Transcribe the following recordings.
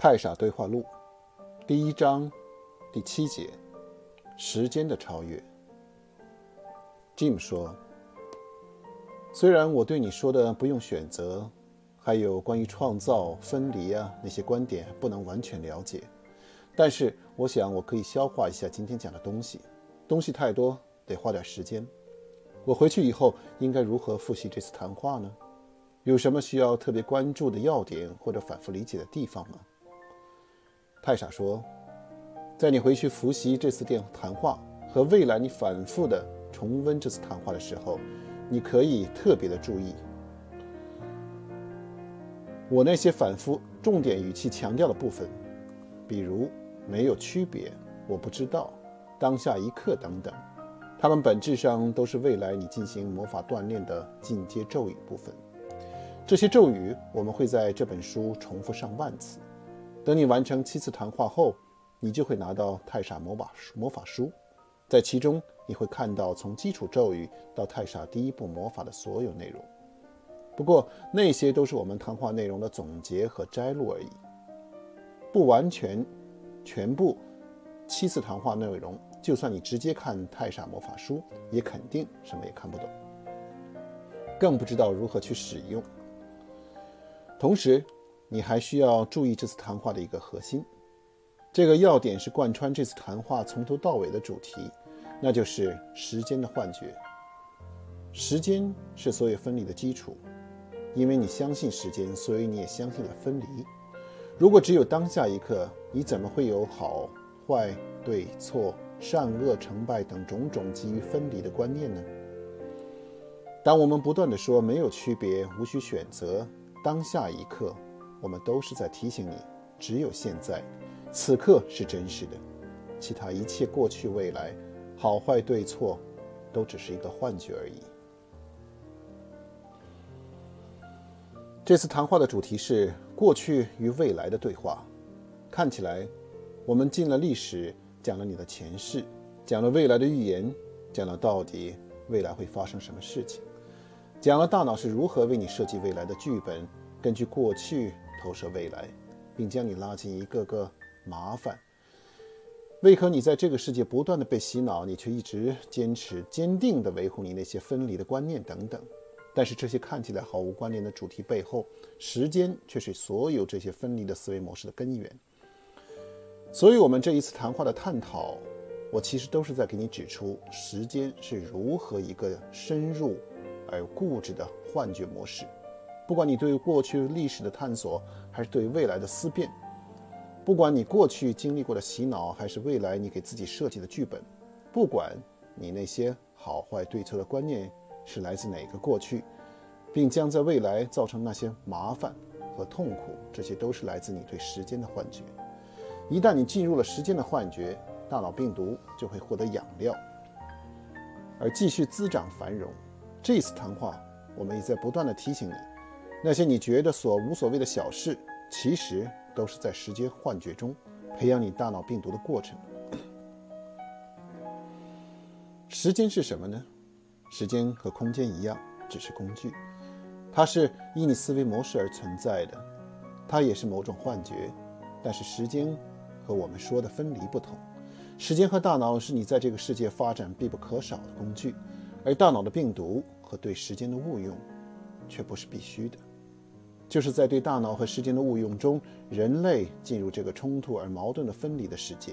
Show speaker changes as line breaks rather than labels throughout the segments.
太傻对话录第一章第七节：时间的超越。Jim 说：“虽然我对你说的不用选择，还有关于创造、分离啊那些观点不能完全了解，但是我想我可以消化一下今天讲的东西。东西太多，得花点时间。我回去以后应该如何复习这次谈话呢？有什么需要特别关注的要点或者反复理解的地方吗？”太傻说：“在你回去复习这次电谈话和未来你反复的重温这次谈话的时候，你可以特别的注意我那些反复重点语气强调的部分，比如没有区别、我不知道、当下一刻等等，它们本质上都是未来你进行魔法锻炼的进阶咒语部分。这些咒语我们会在这本书重复上万次。”等你完成七次谈话后，你就会拿到太傻魔法魔法书，在其中你会看到从基础咒语到太傻第一步魔法的所有内容。不过那些都是我们谈话内容的总结和摘录而已，不完全全部七次谈话内容。就算你直接看太傻魔法书，也肯定什么也看不懂，更不知道如何去使用。同时，你还需要注意这次谈话的一个核心，这个要点是贯穿这次谈话从头到尾的主题，那就是时间的幻觉。时间是所有分离的基础，因为你相信时间，所以你也相信了分离。如果只有当下一刻，你怎么会有好坏、对错、善恶、成败等种种基于分离的观念呢？当我们不断地说没有区别、无需选择、当下一刻。我们都是在提醒你，只有现在，此刻是真实的，其他一切过去、未来，好坏对错，都只是一个幻觉而已。这次谈话的主题是过去与未来的对话。看起来，我们进了历史，讲了你的前世，讲了未来的预言，讲了到底未来会发生什么事情，讲了大脑是如何为你设计未来的剧本，根据过去。投射未来，并将你拉进一个个麻烦。为何你在这个世界不断地被洗脑，你却一直坚持坚定地维护你那些分离的观念等等？但是这些看起来毫无关联的主题背后，时间却是所有这些分离的思维模式的根源。所以，我们这一次谈话的探讨，我其实都是在给你指出，时间是如何一个深入而固执的幻觉模式。不管你对过去历史的探索，还是对未来的思辨；不管你过去经历过的洗脑，还是未来你给自己设计的剧本；不管你那些好坏对错的观念是来自哪个过去，并将在未来造成那些麻烦和痛苦，这些都是来自你对时间的幻觉。一旦你进入了时间的幻觉，大脑病毒就会获得养料，而继续滋长繁荣。这次谈话，我们也在不断的提醒你。那些你觉得所无所谓的小事，其实都是在时间幻觉中培养你大脑病毒的过程。时间是什么呢？时间和空间一样，只是工具。它是依你思维模式而存在的，它也是某种幻觉。但是时间和我们说的分离不同。时间和大脑是你在这个世界发展必不可少的工具，而大脑的病毒和对时间的误用，却不是必须的。就是在对大脑和时间的误用中，人类进入这个冲突而矛盾的分离的世界。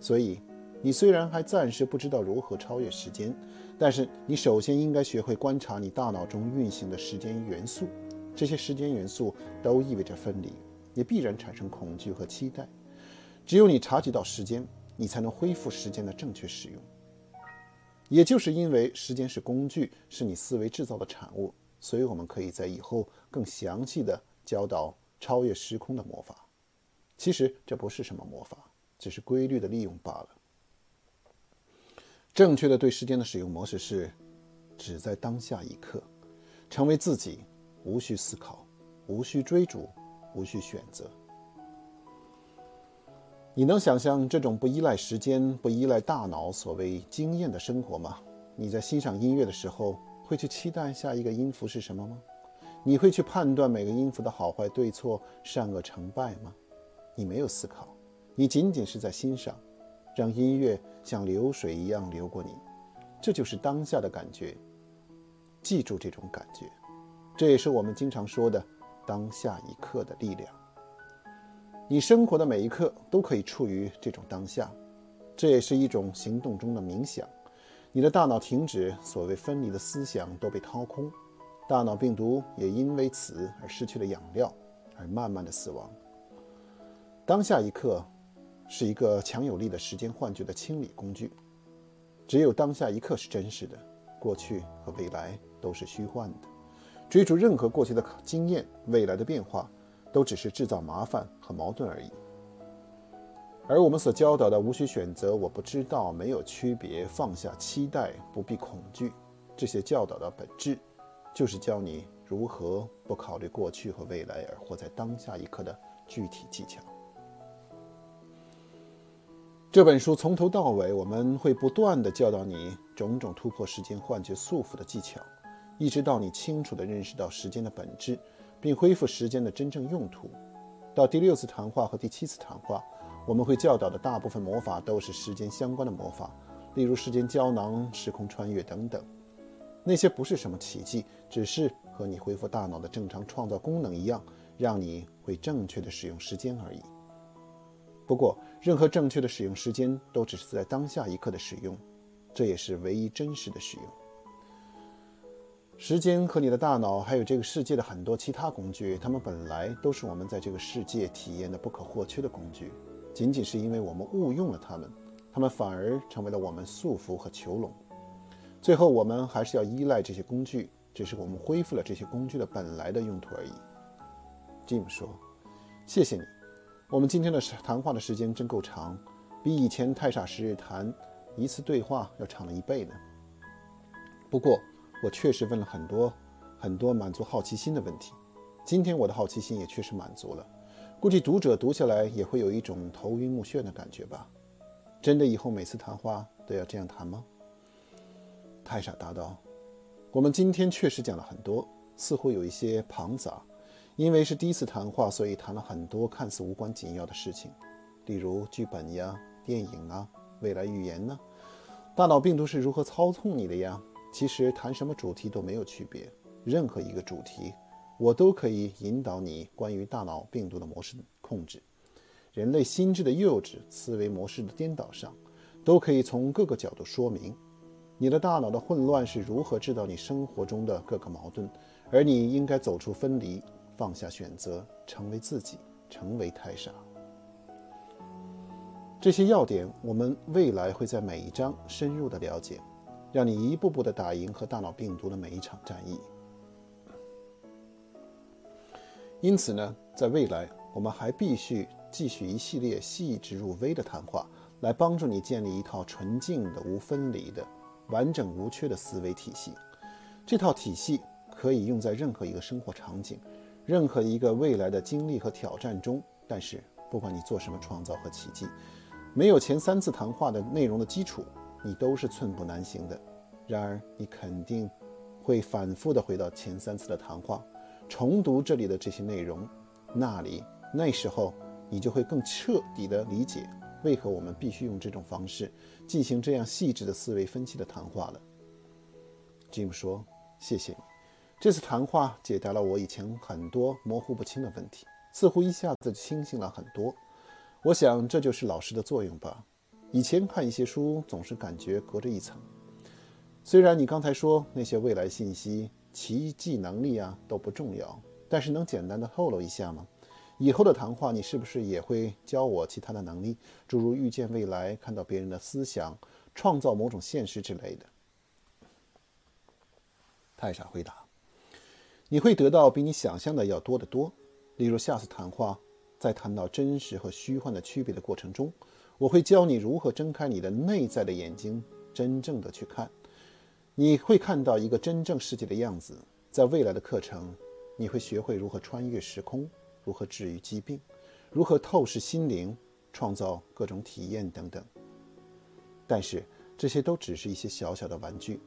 所以，你虽然还暂时不知道如何超越时间，但是你首先应该学会观察你大脑中运行的时间元素。这些时间元素都意味着分离，也必然产生恐惧和期待。只有你察觉到时间，你才能恢复时间的正确使用。也就是因为时间是工具，是你思维制造的产物。所以，我们可以在以后更详细的教导超越时空的魔法。其实这不是什么魔法，只是规律的利用罢了。正确的对时间的使用模式是：只在当下一刻，成为自己，无需思考，无需追逐，无需选择。你能想象这种不依赖时间、不依赖大脑所谓经验的生活吗？你在欣赏音乐的时候，会去期待下一个音符是什么吗？你会去判断每个音符的好坏对错、善恶成败吗？你没有思考，你仅仅是在欣赏，让音乐像流水一样流过你，这就是当下的感觉。记住这种感觉，这也是我们经常说的当下一刻的力量。你生活的每一刻都可以处于这种当下，这也是一种行动中的冥想。你的大脑停止，所谓分离的思想都被掏空，大脑病毒也因为此而失去了养料，而慢慢的死亡。当下一刻是一个强有力的时间幻觉的清理工具。只有当下一刻是真实的，过去和未来都是虚幻的。追逐任何过去的经验，未来的变化，都只是制造麻烦和矛盾而已。而我们所教导的无需选择，我不知道，没有区别，放下期待，不必恐惧，这些教导的本质，就是教你如何不考虑过去和未来，而活在当下一刻的具体技巧。这本书从头到尾，我们会不断的教导你种种突破时间幻觉束缚的技巧，一直到你清楚的认识到时间的本质，并恢复时间的真正用途。到第六次谈话和第七次谈话。我们会教导的大部分魔法都是时间相关的魔法，例如时间胶囊、时空穿越等等。那些不是什么奇迹，只是和你恢复大脑的正常创造功能一样，让你会正确的使用时间而已。不过，任何正确的使用时间都只是在当下一刻的使用，这也是唯一真实的使用。时间和你的大脑，还有这个世界的很多其他工具，它们本来都是我们在这个世界体验的不可或缺的工具。仅仅是因为我们误用了它们，它们反而成为了我们束缚和囚笼。最后，我们还是要依赖这些工具，只是我们恢复了这些工具的本来的用途而已。Jim 说：“谢谢你，我们今天的谈话的时间真够长，比以前太傻时日谈一次对话要长了一倍呢。不过，我确实问了很多很多满足好奇心的问题，今天我的好奇心也确实满足了。”估计读者读下来也会有一种头晕目眩的感觉吧？真的以后每次谈话都要这样谈吗？太傻答道：“我们今天确实讲了很多，似乎有一些庞杂。因为是第一次谈话，所以谈了很多看似无关紧要的事情，例如剧本呀、电影啊、未来预言呢、大脑病毒是如何操控你的呀。其实谈什么主题都没有区别，任何一个主题。”我都可以引导你关于大脑病毒的模式控制，人类心智的幼稚、思维模式的颠倒上，都可以从各个角度说明。你的大脑的混乱是如何制造你生活中的各个矛盾，而你应该走出分离，放下选择，成为自己，成为太傻。这些要点，我们未来会在每一章深入的了解，让你一步步的打赢和大脑病毒的每一场战役。因此呢，在未来，我们还必须继续一系列细致入微的谈话，来帮助你建立一套纯净的、无分离的、完整无缺的思维体系。这套体系可以用在任何一个生活场景、任何一个未来的经历和挑战中。但是，不管你做什么创造和奇迹，没有前三次谈话的内容的基础，你都是寸步难行的。然而，你肯定会反复的回到前三次的谈话。重读这里的这些内容，那里那时候你就会更彻底的理解为何我们必须用这种方式进行这样细致的思维分析的谈话了。Jim 说：“谢谢你，这次谈话解答了我以前很多模糊不清的问题，似乎一下子清醒了很多。我想这就是老师的作用吧。以前看一些书总是感觉隔着一层。虽然你刚才说那些未来信息。”奇迹能力啊都不重要，但是能简单的透露一下吗？以后的谈话你是不是也会教我其他的能力，诸如预见未来、看到别人的思想、创造某种现实之类的？太傻回答：“你会得到比你想象的要多得多。例如下次谈话，在谈到真实和虚幻的区别的过程中，我会教你如何睁开你的内在的眼睛，真正的去看。”你会看到一个真正世界的样子。在未来的课程，你会学会如何穿越时空，如何治愈疾病，如何透视心灵，创造各种体验等等。但是这些都只是一些小小的玩具。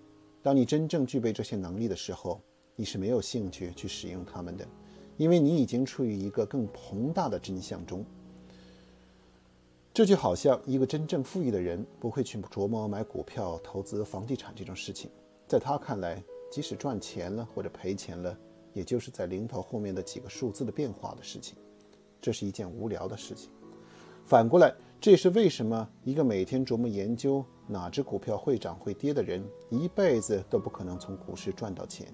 当你真正具备这些能力的时候，你是没有兴趣去使用它们的，因为你已经处于一个更宏大的真相中。这就好像一个真正富裕的人不会去琢磨买股票、投资房地产这种事情，在他看来，即使赚钱了或者赔钱了，也就是在零头后面的几个数字的变化的事情，这是一件无聊的事情。反过来，这也是为什么一个每天琢磨研究哪只股票会涨会跌的人，一辈子都不可能从股市赚到钱，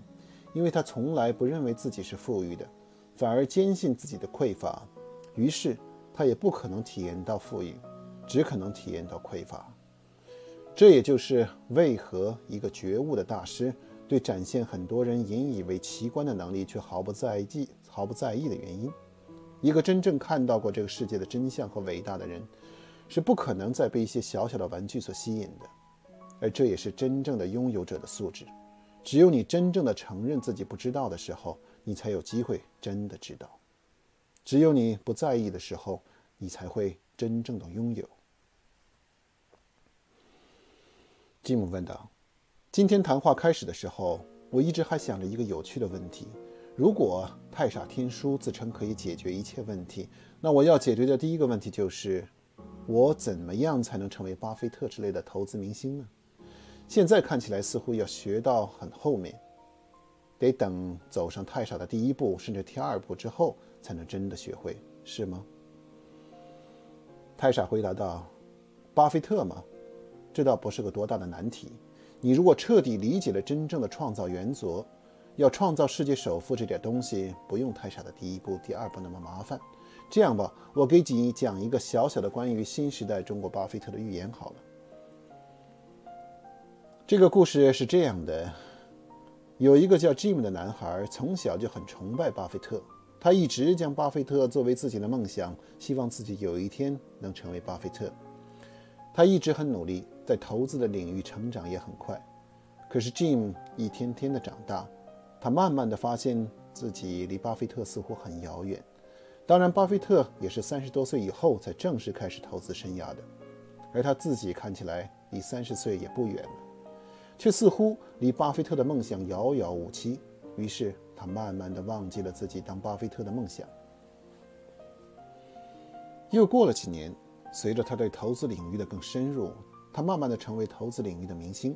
因为他从来不认为自己是富裕的，反而坚信自己的匮乏，于是。他也不可能体验到富裕，只可能体验到匮乏。这也就是为何一个觉悟的大师对展现很多人引以为奇观的能力却毫不在意、毫不在意的原因。一个真正看到过这个世界的真相和伟大的人，是不可能再被一些小小的玩具所吸引的。而这也是真正的拥有者的素质。只有你真正的承认自己不知道的时候，你才有机会真的知道。只有你不在意的时候，你才会真正的拥有。吉姆问道：“今天谈话开始的时候，我一直还想着一个有趣的问题：如果太傻天书自称可以解决一切问题，那我要解决的第一个问题就是，我怎么样才能成为巴菲特之类的投资明星呢？现在看起来似乎要学到很后面，得等走上太傻的第一步，甚至第二步之后。”才能真的学会，是吗？太傻回答道：“巴菲特嘛，这倒不是个多大的难题。你如果彻底理解了真正的创造原则，要创造世界首富这点东西，不用太傻的第一步、第二步那么麻烦。这样吧，我给你讲一个小小的关于新时代中国巴菲特的寓言好了。这个故事是这样的：有一个叫 Jim 的男孩，从小就很崇拜巴菲特。”他一直将巴菲特作为自己的梦想，希望自己有一天能成为巴菲特。他一直很努力，在投资的领域成长也很快。可是 Jim 一天天的长大，他慢慢的发现自己离巴菲特似乎很遥远。当然，巴菲特也是三十多岁以后才正式开始投资生涯的，而他自己看起来离三十岁也不远了，却似乎离巴菲特的梦想遥遥无期。于是。他慢慢的忘记了自己当巴菲特的梦想。又过了几年，随着他对投资领域的更深入，他慢慢的成为投资领域的明星。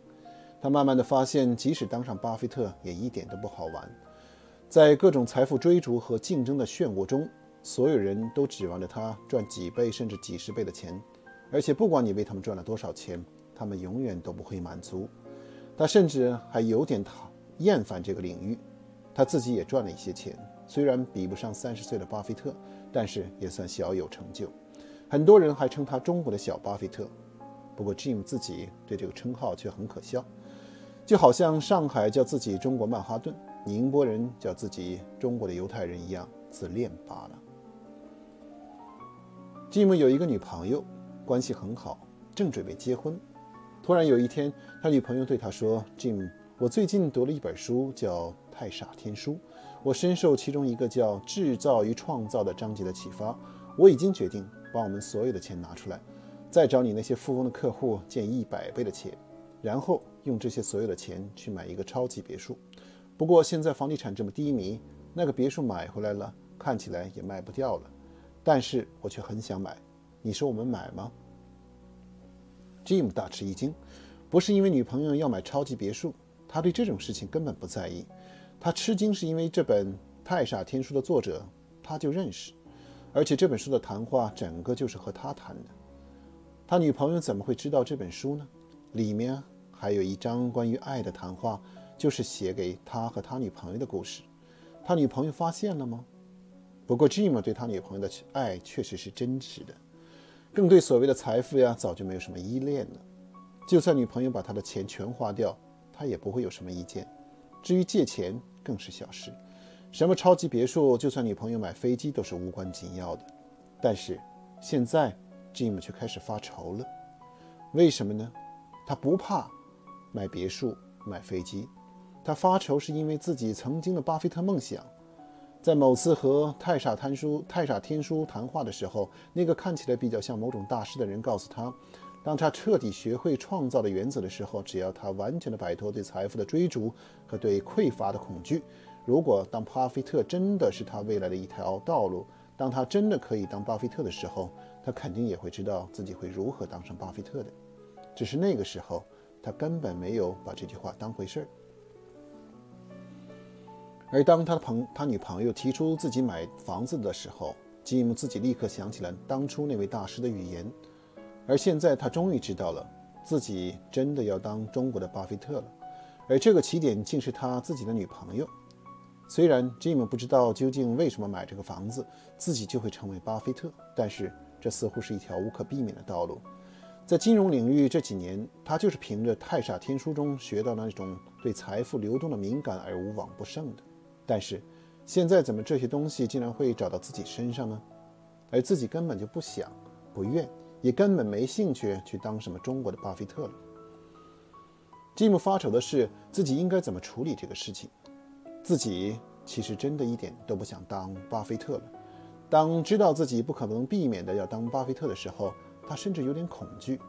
他慢慢的发现，即使当上巴菲特，也一点都不好玩。在各种财富追逐和竞争的漩涡中，所有人都指望着他赚几倍甚至几十倍的钱，而且不管你为他们赚了多少钱，他们永远都不会满足。他甚至还有点讨厌烦这个领域。他自己也赚了一些钱，虽然比不上三十岁的巴菲特，但是也算小有成就。很多人还称他中国的小巴菲特。不过 Jim 自己对这个称号却很可笑，就好像上海叫自己中国曼哈顿，宁波人叫自己中国的犹太人一样，自恋罢了。Jim 有一个女朋友，关系很好，正准备结婚。突然有一天，他女朋友对他说：“Jim，我最近读了一本书，叫……”太傻天书，我深受其中一个叫“制造与创造”的章节的启发。我已经决定把我们所有的钱拿出来，再找你那些富翁的客户借一百倍的钱，然后用这些所有的钱去买一个超级别墅。不过现在房地产这么低迷，那个别墅买回来了，看起来也卖不掉了。但是我却很想买，你说我们买吗？Jim 大吃一惊，不是因为女朋友要买超级别墅，他对这种事情根本不在意。他吃惊是因为这本《太傻天书》的作者他就认识，而且这本书的谈话整个就是和他谈的。他女朋友怎么会知道这本书呢？里面还有一章关于爱的谈话，就是写给他和他女朋友的故事。他女朋友发现了吗？不过 Jim 对他女朋友的爱确实是真实的，更对所谓的财富呀，早就没有什么依恋了。就算女朋友把他的钱全花掉，他也不会有什么意见。至于借钱，更是小事。什么超级别墅，就算女朋友买飞机都是无关紧要的。但是现在，Jim 却开始发愁了。为什么呢？他不怕买别墅、买飞机，他发愁是因为自己曾经的巴菲特梦想。在某次和太傻谈书、太傻天书谈话的时候，那个看起来比较像某种大师的人告诉他。当他彻底学会创造的原则的时候，只要他完全的摆脱对财富的追逐和对匮乏的恐惧，如果当巴菲特真的是他未来的一条道路，当他真的可以当巴菲特的时候，他肯定也会知道自己会如何当上巴菲特的。只是那个时候，他根本没有把这句话当回事儿。而当他的朋他女朋友提出自己买房子的时候，吉姆自己立刻想起了当初那位大师的语言。而现在他终于知道了，自己真的要当中国的巴菲特了。而这个起点竟是他自己的女朋友。虽然吉姆不知道究竟为什么买这个房子，自己就会成为巴菲特，但是这似乎是一条无可避免的道路。在金融领域这几年，他就是凭着《太傻天书》中学到那种对财富流动的敏感而无往不胜的。但是，现在怎么这些东西竟然会找到自己身上呢？而自己根本就不想、不愿，也根本没兴趣去当什么中国的巴菲特了。吉姆发愁的是自己应该怎么处理这个事情。自己其实真的一点都不想当巴菲特了。当知道自己不可能避免的要当巴菲特的时候，他甚至有点恐惧，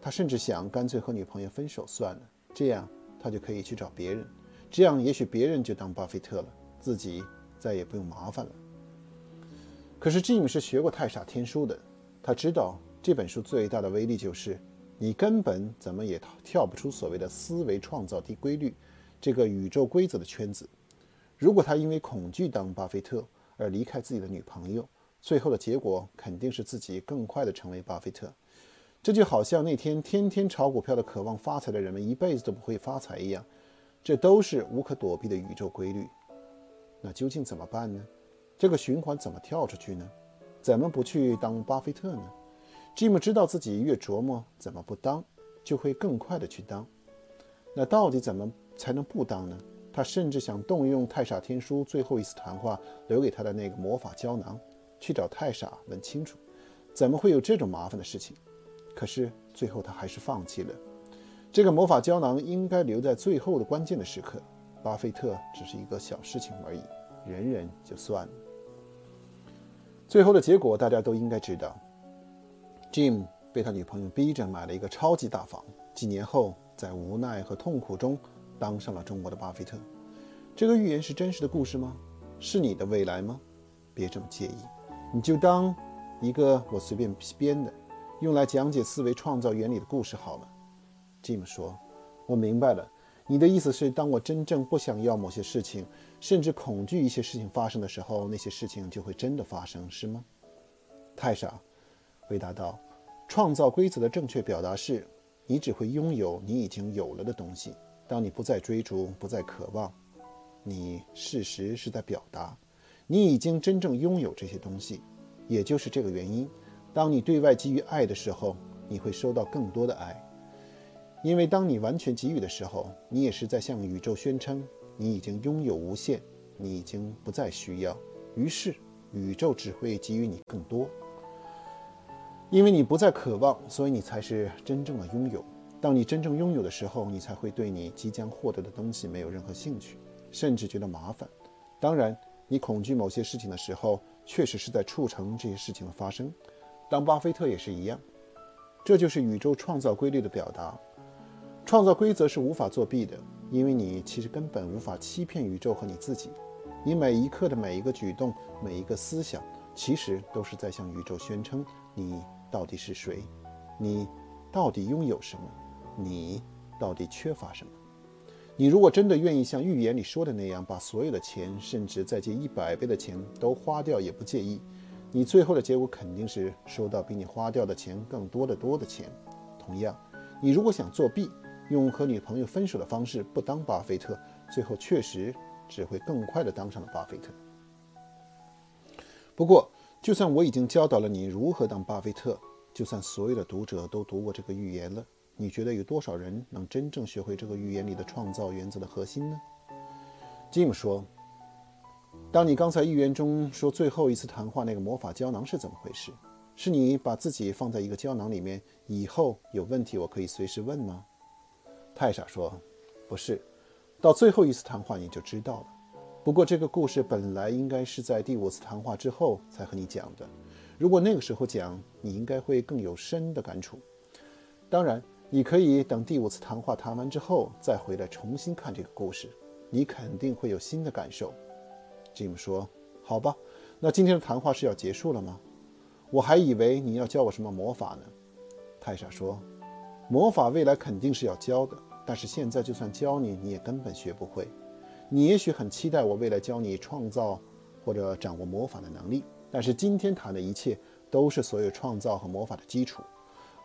他甚至想干脆和女朋友分手算了，这样他就可以去找别人，这样也许别人就当巴菲特了，自己再也不用麻烦了。可是吉姆是学过《太傻天书》的，他知道这本书最大的威力就是，你根本怎么也跳不出所谓的思维创造的规律这个宇宙规则的圈子。如果他因为恐惧当巴菲特而离开自己的女朋友，最后的结果肯定是自己更快地成为巴菲特，这就好像那天天天炒股票的渴望发财的人们一辈子都不会发财一样，这都是无可躲避的宇宙规律。那究竟怎么办呢？这个循环怎么跳出去呢？怎么不去当巴菲特呢？吉姆知道自己越琢磨怎么不当，就会更快地去当。那到底怎么才能不当呢？他甚至想动用《太傻天书》最后一次谈话留给他的那个魔法胶囊。去找太傻问清楚，怎么会有这种麻烦的事情？可是最后他还是放弃了。这个魔法胶囊应该留在最后的关键的时刻。巴菲特只是一个小事情而已，忍忍就算了。最后的结果大家都应该知道，Jim 被他女朋友逼着买了一个超级大房。几年后，在无奈和痛苦中，当上了中国的巴菲特。这个预言是真实的故事吗？是你的未来吗？别这么介意。你就当一个我随便编的，用来讲解思维创造原理的故事好了。Jim 说：“我明白了，你的意思是，当我真正不想要某些事情，甚至恐惧一些事情发生的时候，那些事情就会真的发生，是吗？”太傻回答道：“创造规则的正确表达是，你只会拥有你已经有了的东西。当你不再追逐，不再渴望，你事实是在表达。”你已经真正拥有这些东西，也就是这个原因。当你对外给予爱的时候，你会收到更多的爱，因为当你完全给予的时候，你也是在向宇宙宣称你已经拥有无限，你已经不再需要。于是，宇宙只会给予你更多。因为你不再渴望，所以你才是真正的拥有。当你真正拥有的时候，你才会对你即将获得的东西没有任何兴趣，甚至觉得麻烦。当然。你恐惧某些事情的时候，确实是在促成这些事情的发生。当巴菲特也是一样，这就是宇宙创造规律的表达。创造规则是无法作弊的，因为你其实根本无法欺骗宇宙和你自己。你每一刻的每一个举动、每一个思想，其实都是在向宇宙宣称你到底是谁，你到底拥有什么，你到底缺乏什么。你如果真的愿意像预言里说的那样，把所有的钱，甚至再借一百倍的钱都花掉也不介意，你最后的结果肯定是收到比你花掉的钱更多的多的钱。同样，你如果想作弊，用和女朋友分手的方式不当巴菲特，最后确实只会更快地当上了巴菲特。不过，就算我已经教导了你如何当巴菲特，就算所有的读者都读过这个预言了。你觉得有多少人能真正学会这个预言里的创造原则的核心呢？吉姆说：“当你刚才预言中说最后一次谈话那个魔法胶囊是怎么回事？是你把自己放在一个胶囊里面，以后有问题我可以随时问吗？”太傻说：“不是，到最后一次谈话你就知道了。不过这个故事本来应该是在第五次谈话之后才和你讲的。如果那个时候讲，你应该会更有深的感触。当然。”你可以等第五次谈话谈完之后再回来重新看这个故事，你肯定会有新的感受。吉姆说：“好吧，那今天的谈话是要结束了吗？我还以为你要教我什么魔法呢。”太傻说：“魔法未来肯定是要教的，但是现在就算教你，你也根本学不会。你也许很期待我未来教你创造或者掌握魔法的能力，但是今天谈的一切都是所有创造和魔法的基础。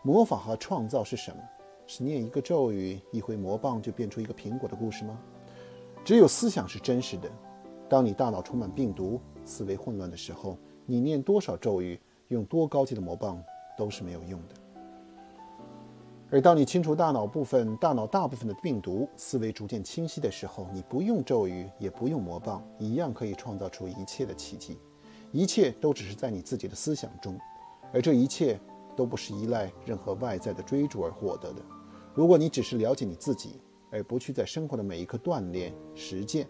魔法和创造是什么？是念一个咒语，一挥魔棒就变出一个苹果的故事吗？只有思想是真实的。当你大脑充满病毒，思维混乱的时候，你念多少咒语，用多高级的魔棒都是没有用的。而当你清除大脑部分、大脑大部分的病毒，思维逐渐清晰的时候，你不用咒语，也不用魔棒，一样可以创造出一切的奇迹。一切都只是在你自己的思想中，而这一切都不是依赖任何外在的追逐而获得的。如果你只是了解你自己，而不去在生活的每一刻锻炼实践，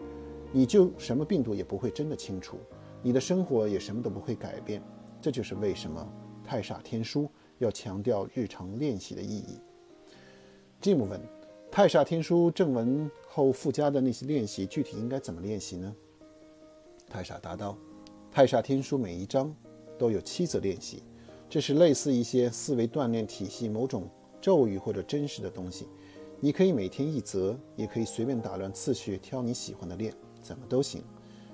你就什么病毒也不会真的清除，你的生活也什么都不会改变。这就是为什么太傻天书要强调日常练习的意义。Jim 问：“太傻天书正文后附加的那些练习，具体应该怎么练习呢？”太傻答道：“太傻天书每一章都有七则练习，这是类似一些思维锻炼体系某种咒语或者真实的东西。你可以每天一则，也可以随便打乱次序，挑你喜欢的练，怎么都行。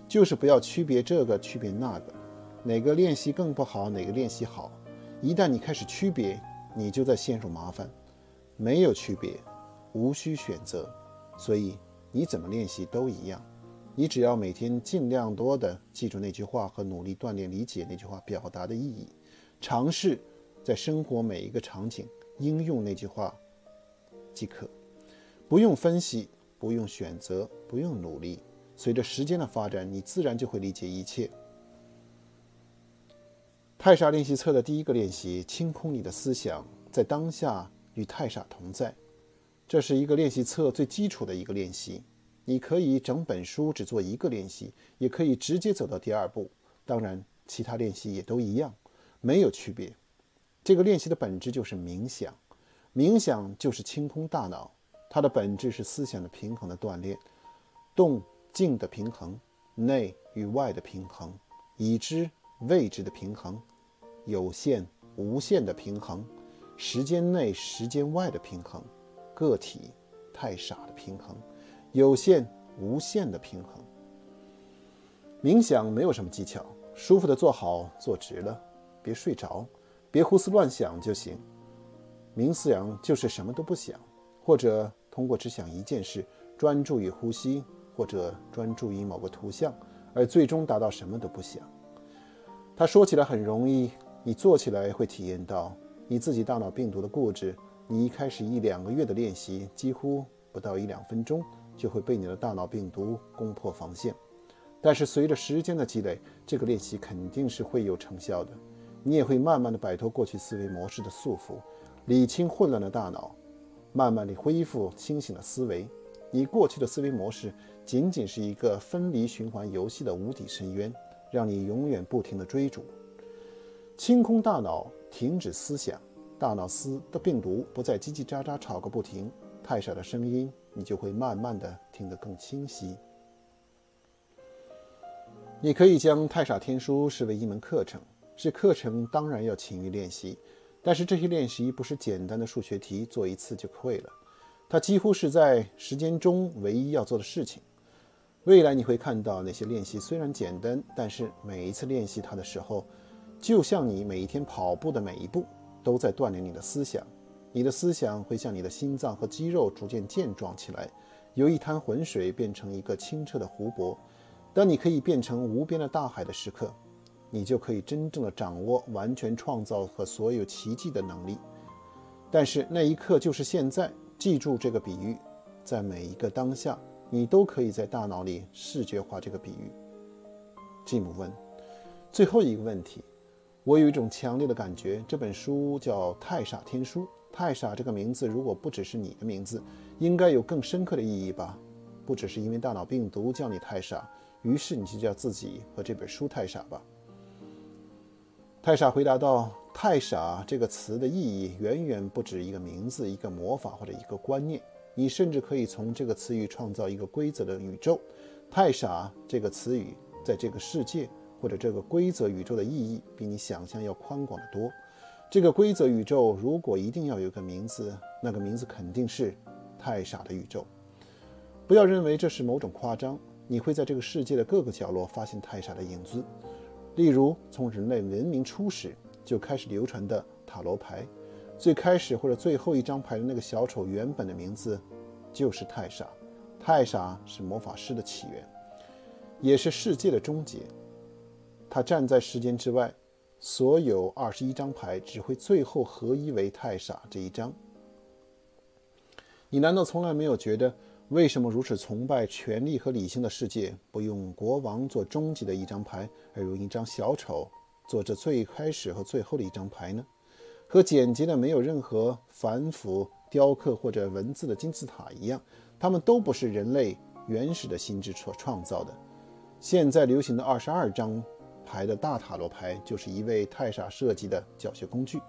就是不要区别这个，区别那个，哪个练习更不好，哪个练习好。一旦你开始区别，你就在陷入麻烦。”没有区别，无需选择，所以你怎么练习都一样。你只要每天尽量多的记住那句话和努力锻炼理解那句话表达的意义，尝试在生活每一个场景应用那句话即可。不用分析，不用选择，不用努力。随着时间的发展，你自然就会理解一切。太傻练习册的第一个练习：清空你的思想，在当下。与太傻同在，这是一个练习册最基础的一个练习。你可以整本书只做一个练习，也可以直接走到第二步。当然，其他练习也都一样，没有区别。这个练习的本质就是冥想，冥想就是清空大脑，它的本质是思想的平衡的锻炼，动静的平衡，内与外的平衡，已知未知的平衡，有限无限的平衡。时间内、时间外的平衡，个体太傻的平衡，有限无限的平衡。冥想没有什么技巧，舒服的坐好，坐直了，别睡着，别胡思乱想就行。冥想就是什么都不想，或者通过只想一件事，专注于呼吸，或者专注于某个图像，而最终达到什么都不想。他说起来很容易，你做起来会体验到。你自己大脑病毒的固执，你一开始一两个月的练习，几乎不到一两分钟就会被你的大脑病毒攻破防线。但是随着时间的积累，这个练习肯定是会有成效的。你也会慢慢的摆脱过去思维模式的束缚，理清混乱的大脑，慢慢的恢复清醒的思维。你过去的思维模式仅仅是一个分离循环游戏的无底深渊，让你永远不停的追逐。清空大脑。停止思想，大脑思的病毒不再叽叽喳喳吵个不停，太傻的声音你就会慢慢的听得更清晰。你可以将太傻天书视为一门课程，是课程当然要勤于练习，但是这些练习不是简单的数学题做一次就会了，它几乎是在时间中唯一要做的事情。未来你会看到那些练习虽然简单，但是每一次练习它的时候。就像你每一天跑步的每一步都在锻炼你的思想，你的思想会像你的心脏和肌肉逐渐健壮起来，由一滩浑水变成一个清澈的湖泊。当你可以变成无边的大海的时刻，你就可以真正的掌握完全创造和所有奇迹的能力。但是那一刻就是现在，记住这个比喻，在每一个当下，你都可以在大脑里视觉化这个比喻。吉姆问：“最后一个问题。”我有一种强烈的感觉，这本书叫《太傻天书》。太傻这个名字，如果不只是你的名字，应该有更深刻的意义吧？不只是因为大脑病毒叫你太傻，于是你就叫自己和这本书太傻吧？太傻回答道：“太傻这个词的意义远远不止一个名字、一个魔法或者一个观念。你甚至可以从这个词语创造一个规则的宇宙。太傻这个词语在这个世界。”或者这个规则宇宙的意义比你想象要宽广得多。这个规则宇宙如果一定要有个名字，那个名字肯定是太傻的宇宙。不要认为这是某种夸张，你会在这个世界的各个角落发现太傻的影子。例如，从人类文明初始就开始流传的塔罗牌，最开始或者最后一张牌的那个小丑原本的名字就是太傻。太傻是魔法师的起源，也是世界的终结。他站在时间之外，所有二十一张牌只会最后合一为太傻这一张。你难道从来没有觉得，为什么如此崇拜权力和理性的世界，不用国王做终极的一张牌，而用一张小丑做这最开始和最后的一张牌呢？和简洁的、没有任何繁复雕刻或者文字的金字塔一样。它们都不是人类原始的心智所创造的。现在流行的二十二张牌的大塔罗牌，就是一位太傻设计的教学工具。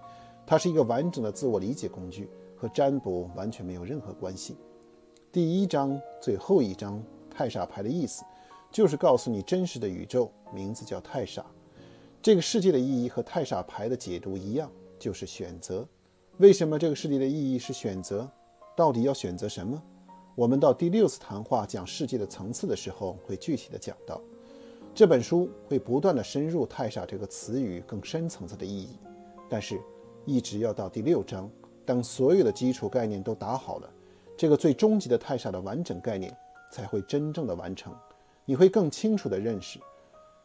它是一个完整的自我理解工具，和占卜完全没有任何关系。第一章、最后一章太傻牌的意思，就是告诉你真实的宇宙名字叫太傻。这个世界的意义和太傻牌的解读一样，就是选择。为什么这个世界的意义是选择？到底要选择什么？我们到第六次谈话讲世界的层次的时候，会具体的讲到。这本书会不断的深入“太傻”这个词语更深层次的意义，但是，一直要到第六章，当所有的基础概念都打好了，这个最终极的“太傻”的完整概念才会真正的完成。你会更清楚的认识，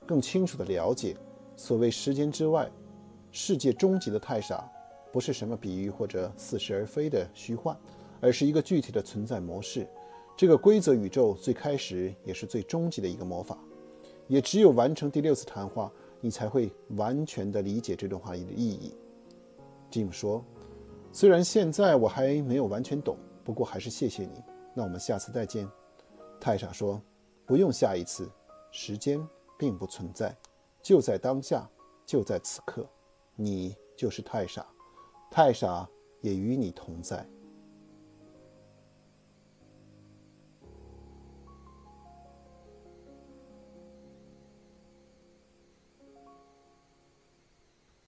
更清楚的了解，所谓时间之外，世界终极的“太傻”，不是什么比喻或者似是而非的虚幻。而是一个具体的存在模式，这个规则宇宙最开始也是最终极的一个魔法。也只有完成第六次谈话，你才会完全的理解这段话的意义。Jim 说：“虽然现在我还没有完全懂，不过还是谢谢你。那我们下次再见。”太傻说：“不用下一次，时间并不存在，就在当下，就在此刻，你就是太傻，太傻也与你同在。”